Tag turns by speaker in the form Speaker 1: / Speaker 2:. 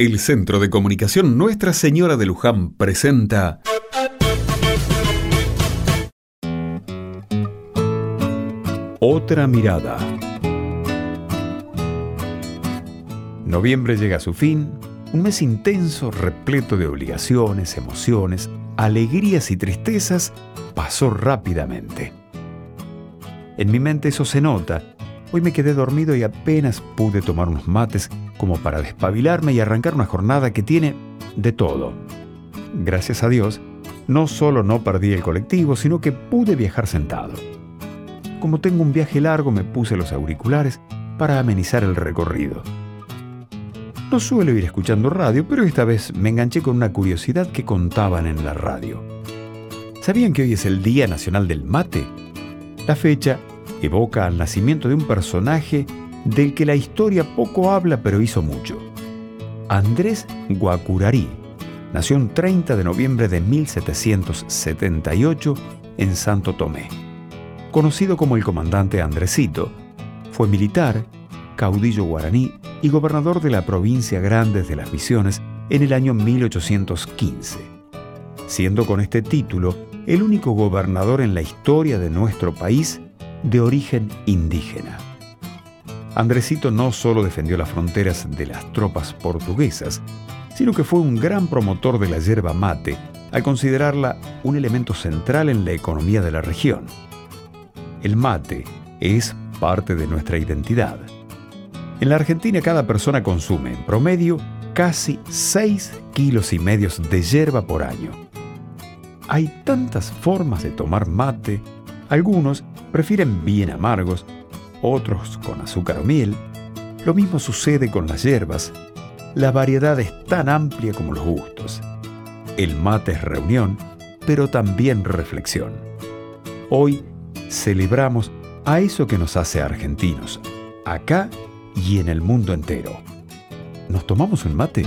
Speaker 1: El Centro de Comunicación Nuestra Señora de Luján presenta Otra mirada. Noviembre llega a su fin, un mes intenso, repleto de obligaciones, emociones, alegrías y tristezas, pasó rápidamente. En mi mente eso se nota. Hoy me quedé dormido y apenas pude tomar unos mates como para despabilarme y arrancar una jornada que tiene de todo. Gracias a Dios, no solo no perdí el colectivo, sino que pude viajar sentado. Como tengo un viaje largo, me puse los auriculares para amenizar el recorrido. No suelo ir escuchando radio, pero esta vez me enganché con una curiosidad que contaban en la radio. ¿Sabían que hoy es el Día Nacional del Mate? La fecha evoca al nacimiento de un personaje del que la historia poco habla pero hizo mucho. Andrés Guacurarí nació el 30 de noviembre de 1778 en Santo Tomé. Conocido como el comandante Andresito, fue militar, caudillo guaraní y gobernador de la provincia Grandes de las Misiones en el año 1815, siendo con este título el único gobernador en la historia de nuestro país de origen indígena. Andresito no solo defendió las fronteras de las tropas portuguesas, sino que fue un gran promotor de la yerba mate al considerarla un elemento central en la economía de la región. El mate es parte de nuestra identidad. En la Argentina cada persona consume en promedio casi 6 kilos y medios de yerba por año. Hay tantas formas de tomar mate, algunos prefieren bien amargos, otros con azúcar o miel. Lo mismo sucede con las hierbas. La variedad es tan amplia como los gustos. El mate es reunión, pero también reflexión. Hoy celebramos a eso que nos hace argentinos, acá y en el mundo entero. ¿Nos tomamos un mate?